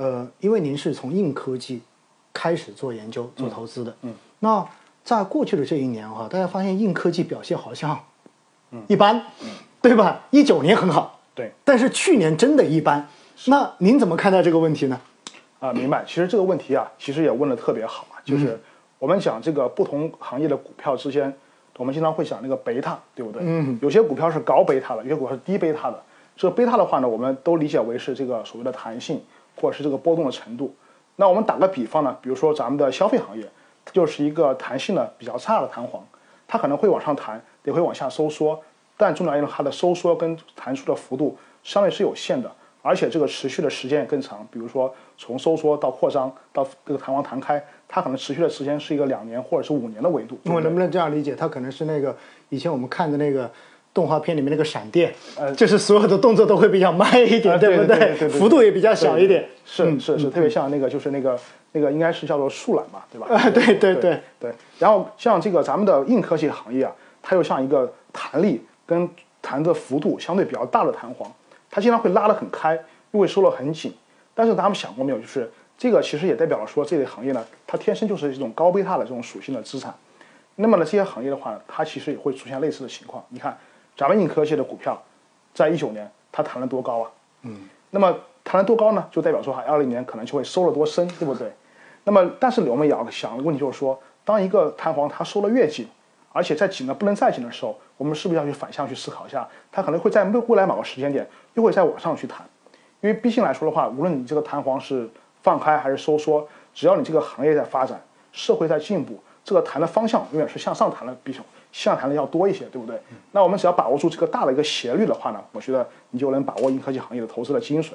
呃，因为您是从硬科技开始做研究、做投资的，嗯，那在过去的这一年哈，大家发现硬科技表现好像，一般，对吧？一九年很好，对，但是去年真的一般。那您怎么看待这个问题呢？啊，明白。其实这个问题啊，其实也问的特别好啊，就是我们讲这个不同行业的股票之间，我们经常会讲那个贝塔，对不对？嗯。有些股票是高贝塔的，有些股票是低贝塔的。这个贝塔的话呢，我们都理解为是这个所谓的弹性，或者是这个波动的程度。那我们打个比方呢，比如说咱们的消费行业，它就是一个弹性呢比较差的弹簧，它可能会往上弹，也会往下收缩，但重要因为，它的收缩跟弹出的幅度相对是有限的。而且这个持续的时间也更长，比如说从收缩到扩张到这个弹簧弹开，它可能持续的时间是一个两年或者是五年的维度。我能不能这样理解？它可能是那个以前我们看的那个动画片里面那个闪电，呃，就是所有的动作都会比较慢一点，对不对？幅度也比较小一点。是是是，特别像那个就是那个那个应该是叫做树懒吧，对吧？啊，对对对对。然后像这个咱们的硬科技行业啊，它又像一个弹力跟弹的幅度相对比较大的弹簧。它经常会拉得很开，又会收得很紧。但是大家们想过没有？就是这个其实也代表了说，这类行业呢，它天生就是一种高贝塔的这种属性的资产。那么呢，这些行业的话，它其实也会出现类似的情况。你看，咱们硬科技的股票，在一九年它弹了多高啊？嗯。那么弹了多高呢？就代表说哈，二零年可能就会收了多深，对不对？那么，但是我们也要想的问题就是说，当一个弹簧它收的越紧，而且在紧的不能再紧的时候，我们是不是要去反向去思考一下，它可能会在未未来某个时间点又会再往上去弹？因为毕竟来说的话，无论你这个弹簧是放开还是收缩，只要你这个行业在发展，社会在进步，这个弹的方向永远是向上弹的，比向下弹的要多一些，对不对？那我们只要把握住这个大的一个斜率的话呢，我觉得你就能把握硬科技行业的投资的精髓。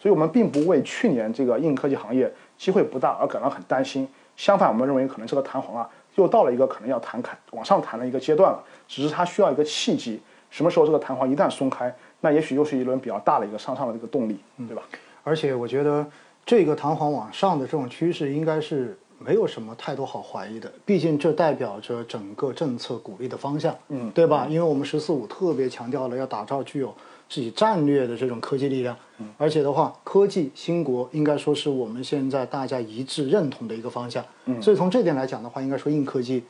所以，我们并不为去年这个硬科技行业机会不大而感到很担心。相反，我们认为可能这个弹簧啊。又到了一个可能要弹开往上弹的一个阶段了，只是它需要一个契机，什么时候这个弹簧一旦松开，那也许又是一轮比较大的一个向上的这个动力，对吧？而且我觉得这个弹簧往上的这种趋势应该是没有什么太多好怀疑的，毕竟这代表着整个政策鼓励的方向，嗯，对吧？因为我们“十四五”特别强调了要打造具有。自己战略的这种科技力量，嗯而且的话，科技兴国应该说是我们现在大家一致认同的一个方向。嗯所以从这点来讲的话，应该说硬科技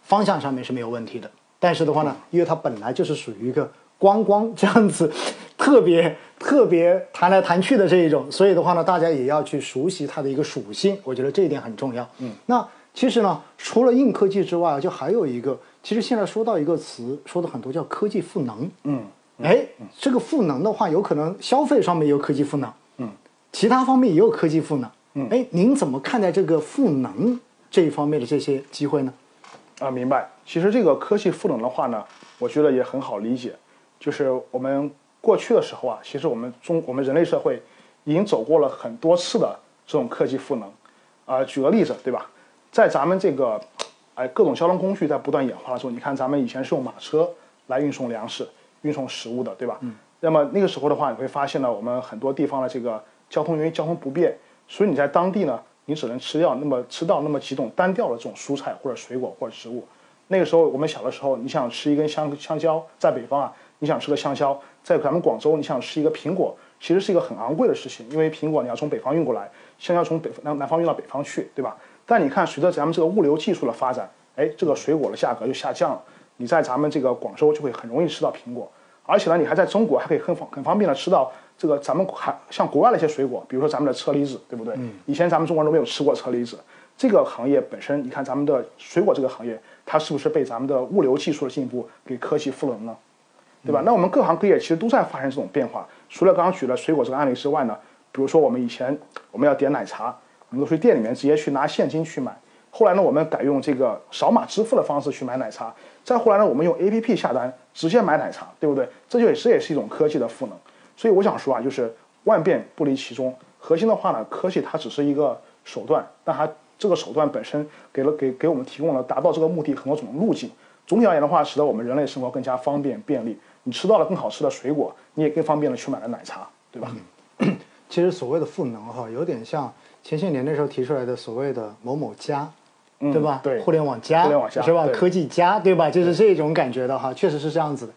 方向上面是没有问题的。但是的话呢，因为它本来就是属于一个光光这样子特别特别弹来弹去的这一种，所以的话呢，大家也要去熟悉它的一个属性。我觉得这一点很重要。嗯，那其实呢，除了硬科技之外，就还有一个，其实现在说到一个词，说的很多叫科技赋能。嗯。哎，这个赋能的话，有可能消费上面有科技赋能，嗯，其他方面也有科技赋能，嗯，哎，您怎么看待这个赋能这一方面的这些机会呢？啊，明白。其实这个科技赋能的话呢，我觉得也很好理解，就是我们过去的时候啊，其实我们中我们人类社会已经走过了很多次的这种科技赋能，啊，举个例子，对吧？在咱们这个哎各种交通工具在不断演化的时候，你看咱们以前是用马车来运送粮食。运送食物的，对吧？嗯。那么那个时候的话，你会发现呢，我们很多地方的这个交通因为交通不便，所以你在当地呢，你只能吃掉那么吃到那么几种单调的这种蔬菜或者水果或者植物。那个时候我们小的时候，你想吃一根香香蕉，在北方啊，你想吃个香蕉，在咱们广州你想吃一个苹果，其实是一个很昂贵的事情，因为苹果你要从北方运过来，香蕉从北南南方运到北方去，对吧？但你看，随着咱们这个物流技术的发展，哎，这个水果的价格就下降了，你在咱们这个广州就会很容易吃到苹果。而且呢，你还在中国还可以很方很方便的吃到这个咱们还像国外的一些水果，比如说咱们的车厘子，对不对？嗯。以前咱们中国人都没有吃过车厘子。这个行业本身，你看咱们的水果这个行业，它是不是被咱们的物流技术的进步给科技赋能呢？对吧？那我们各行各业其实都在发生这种变化。除了刚刚举了水果这个案例之外呢，比如说我们以前我们要点奶茶，我们都去店里面直接去拿现金去买。后来呢，我们改用这个扫码支付的方式去买奶茶。再后来呢，我们用 A P P 下单，直接买奶茶，对不对？这就也是也是一种科技的赋能。所以我想说啊，就是万变不离其宗。核心的话呢，科技它只是一个手段，但它这个手段本身给了给给我们提供了达到这个目的很多种路径。总体而言的话，使得我们人类生活更加方便便利。你吃到了更好吃的水果，你也更方便的去买了奶茶，对吧？其实所谓的赋能哈，有点像前些年那时候提出来的所谓的某某家。对吧？对，互联网加，互联网加是吧？科技加，对吧？就是这种感觉的哈，确实是这样子的。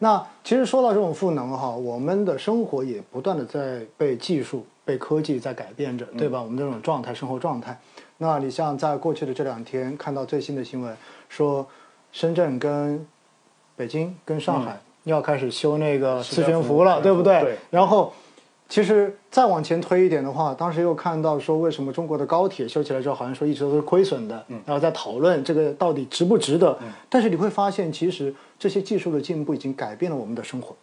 那其实说到这种赋能哈，我们的生活也不断的在被技术、被科技在改变着，对吧？我们这种状态、生活状态。那你像在过去的这两天看到最新的新闻，说深圳跟北京跟上海要开始修那个磁悬浮了，对不对？对然后，其实再往前推一点的话，当时又看到说，为什么中国的高铁修起来之后，好像说一直都是亏损的，嗯然后在讨论这个到底值不值得。嗯但是你会发现，其实这些技术的进步已经改变了我们的生活，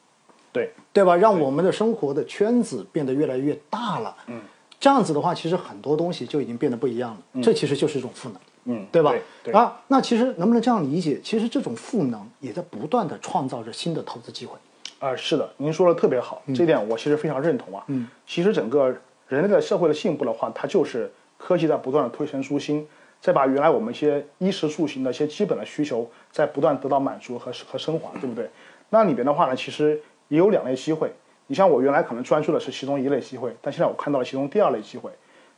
对，对吧？让我们的生活的圈子变得越来越大了。嗯，这样子的话，其实很多东西就已经变得不一样了。这其实就是一种赋能。嗯，对吧？对，啊，那其实能不能这样理解？其实这种赋能也在不断的创造着新的投资机会。啊、是的，您说的特别好，这点我其实非常认同啊。嗯，其实整个人类的社会的进步的话，它就是科技在不断的推陈出新，再把原来我们一些衣食住行的一些基本的需求，在不断得到满足和和升华，对不对？那里边的话呢，其实也有两类机会。你像我原来可能专注的是其中一类机会，但现在我看到了其中第二类机会。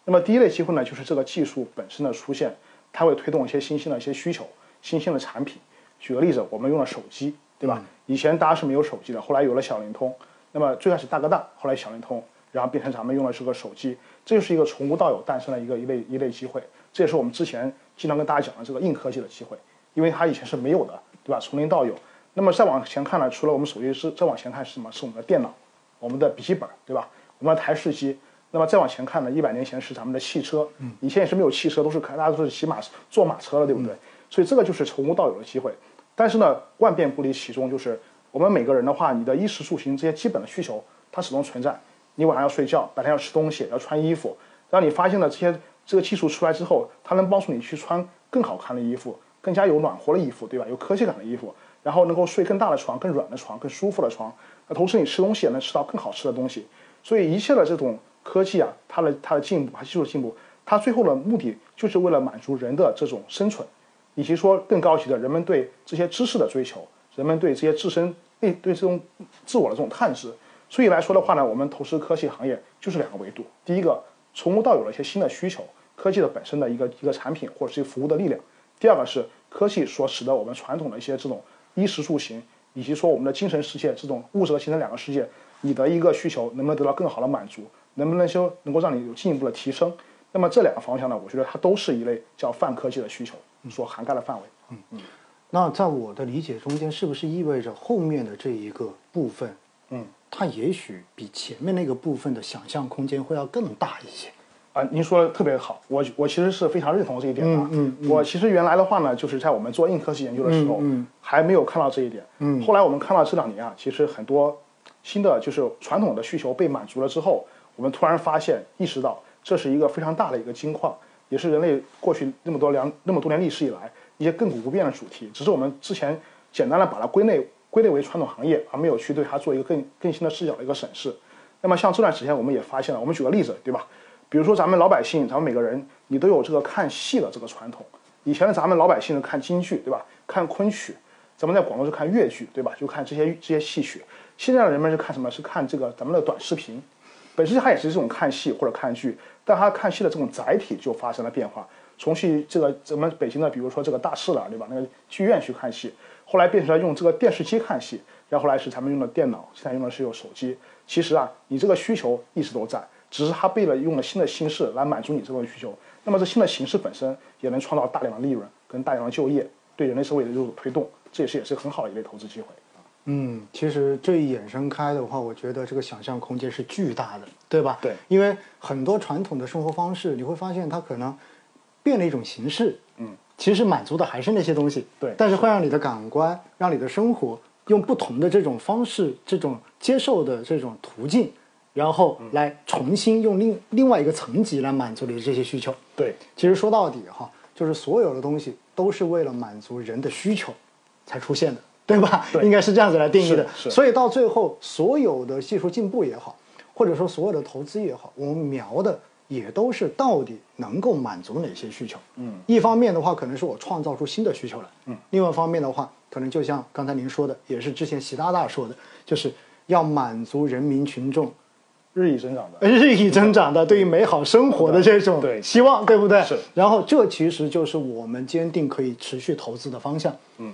那么第一类机会呢，就是这个技术本身的出现，它会推动一些新兴的一些需求、新兴的产品。举个例子，我们用了手机，对吧？以前大家是没有手机的，后来有了小灵通。那么最开始大哥大，后来小灵通，然后变成咱们用的是个手机，这就是一个从无到有诞生的一个一类一类机会。这也是我们之前经常跟大家讲的这个硬科技的机会，因为它以前是没有的，对吧？从零到有。那么再往前看呢，除了我们手机是，再往前看是什么？是我们的电脑，我们的笔记本，对吧？我们的台式机。那么再往前看呢，一百年前是咱们的汽车，以前也是没有汽车，都是开大家都是骑马坐马车了，对不对？所以这个就是从无到有的机会。但是呢，万变不离其宗，就是我们每个人的话，你的衣食住行这些基本的需求，它始终存在。你晚上要睡觉，白天要吃东西，要穿衣服。当你发现了这些这个技术出来之后，它能帮助你去穿更好看的衣服，更加有暖和的衣服，对吧？有科技感的衣服，然后能够睡更大的床、更软的床、更舒服的床。那同时你吃东西也能吃到更好吃的东西。所以一切的这种科技啊，它的它的进步，它技术进步，它最后的目的就是为了满足人的这种生存。以及说更高级的，人们对这些知识的追求，人们对这些自身对对这种自我的这种探知。所以来说的话呢，我们投资科技行业就是两个维度：第一个，从无到有的一些新的需求，科技的本身的一个一个产品或者是服务的力量；第二个是科技所使得我们传统的一些这种衣食住行，以及说我们的精神世界这种物质和精神两个世界，你的一个需求能不能得到更好的满足，能不能说能够让你有进一步的提升？那么这两个方向呢，我觉得它都是一类叫泛科技的需求。所涵盖的范围。嗯嗯，那在我的理解中间，是不是意味着后面的这一个部分，嗯，它也许比前面那个部分的想象空间会要更大一些？啊，您说的特别好，我我其实是非常认同这一点的。嗯嗯我其实原来的话呢，就是在我们做硬科技研究的时候，嗯嗯还没有看到这一点。嗯后来我们看到这两年啊，其实很多新的就是传统的需求被满足了之后，我们突然发现意识到这是一个非常大的一个金矿。也是人类过去那么多两那么多年历史以来一些亘古不变的主题，只是我们之前简单的把它归类归类为传统行业，而没有去对它做一个更更新的视角的一个审视。那么像这段时间，我们也发现了，我们举个例子，对吧？比如说咱们老百姓，咱们每个人你都有这个看戏的这个传统。以前的咱们老百姓是看京剧，对吧？看昆曲，咱们在广东是看粤剧，对吧？就看这些这些戏曲。现在的人们是看什么？是看这个咱们的短视频。本身它也是这种看戏或者看剧，但它看戏的这种载体就发生了变化。从去这个咱们北京的，比如说这个大势了，对吧？那个剧院去看戏，后来变成了用这个电视机看戏，然后来是咱们用的电脑，现在用的是有手机。其实啊，你这个需求一直都在，只是它被了用了新的形式来满足你这个需求。那么这新的形式本身也能创造大量的利润跟大量的就业，对人类社会的这种推动，这也是也是很好的一类投资机会。嗯，其实这一衍生开的话，我觉得这个想象空间是巨大的，对吧？对，因为很多传统的生活方式，你会发现它可能变了一种形式，嗯，其实满足的还是那些东西，对但是会让你的感官，让你的生活用不同的这种方式，这种接受的这种途径，然后来重新用另另外一个层级来满足你的这些需求。对，其实说到底哈，就是所有的东西都是为了满足人的需求才出现的，对吧？对应该是这样子来定义的。所以到最后，所有的技术进步也好，或者说所有的投资也好，我们瞄的也都是到底能够满足哪些需求。嗯，一方面的话，可能是我创造出新的需求来。嗯，另外一方面的话，可能就像刚才您说的，也是之前习大大说的，就是要满足人民群众日益增长的。日益增长的对于美好生活的这种对希望，对不对？是。然后这其实就是我们坚定可以持续投资的方向。嗯。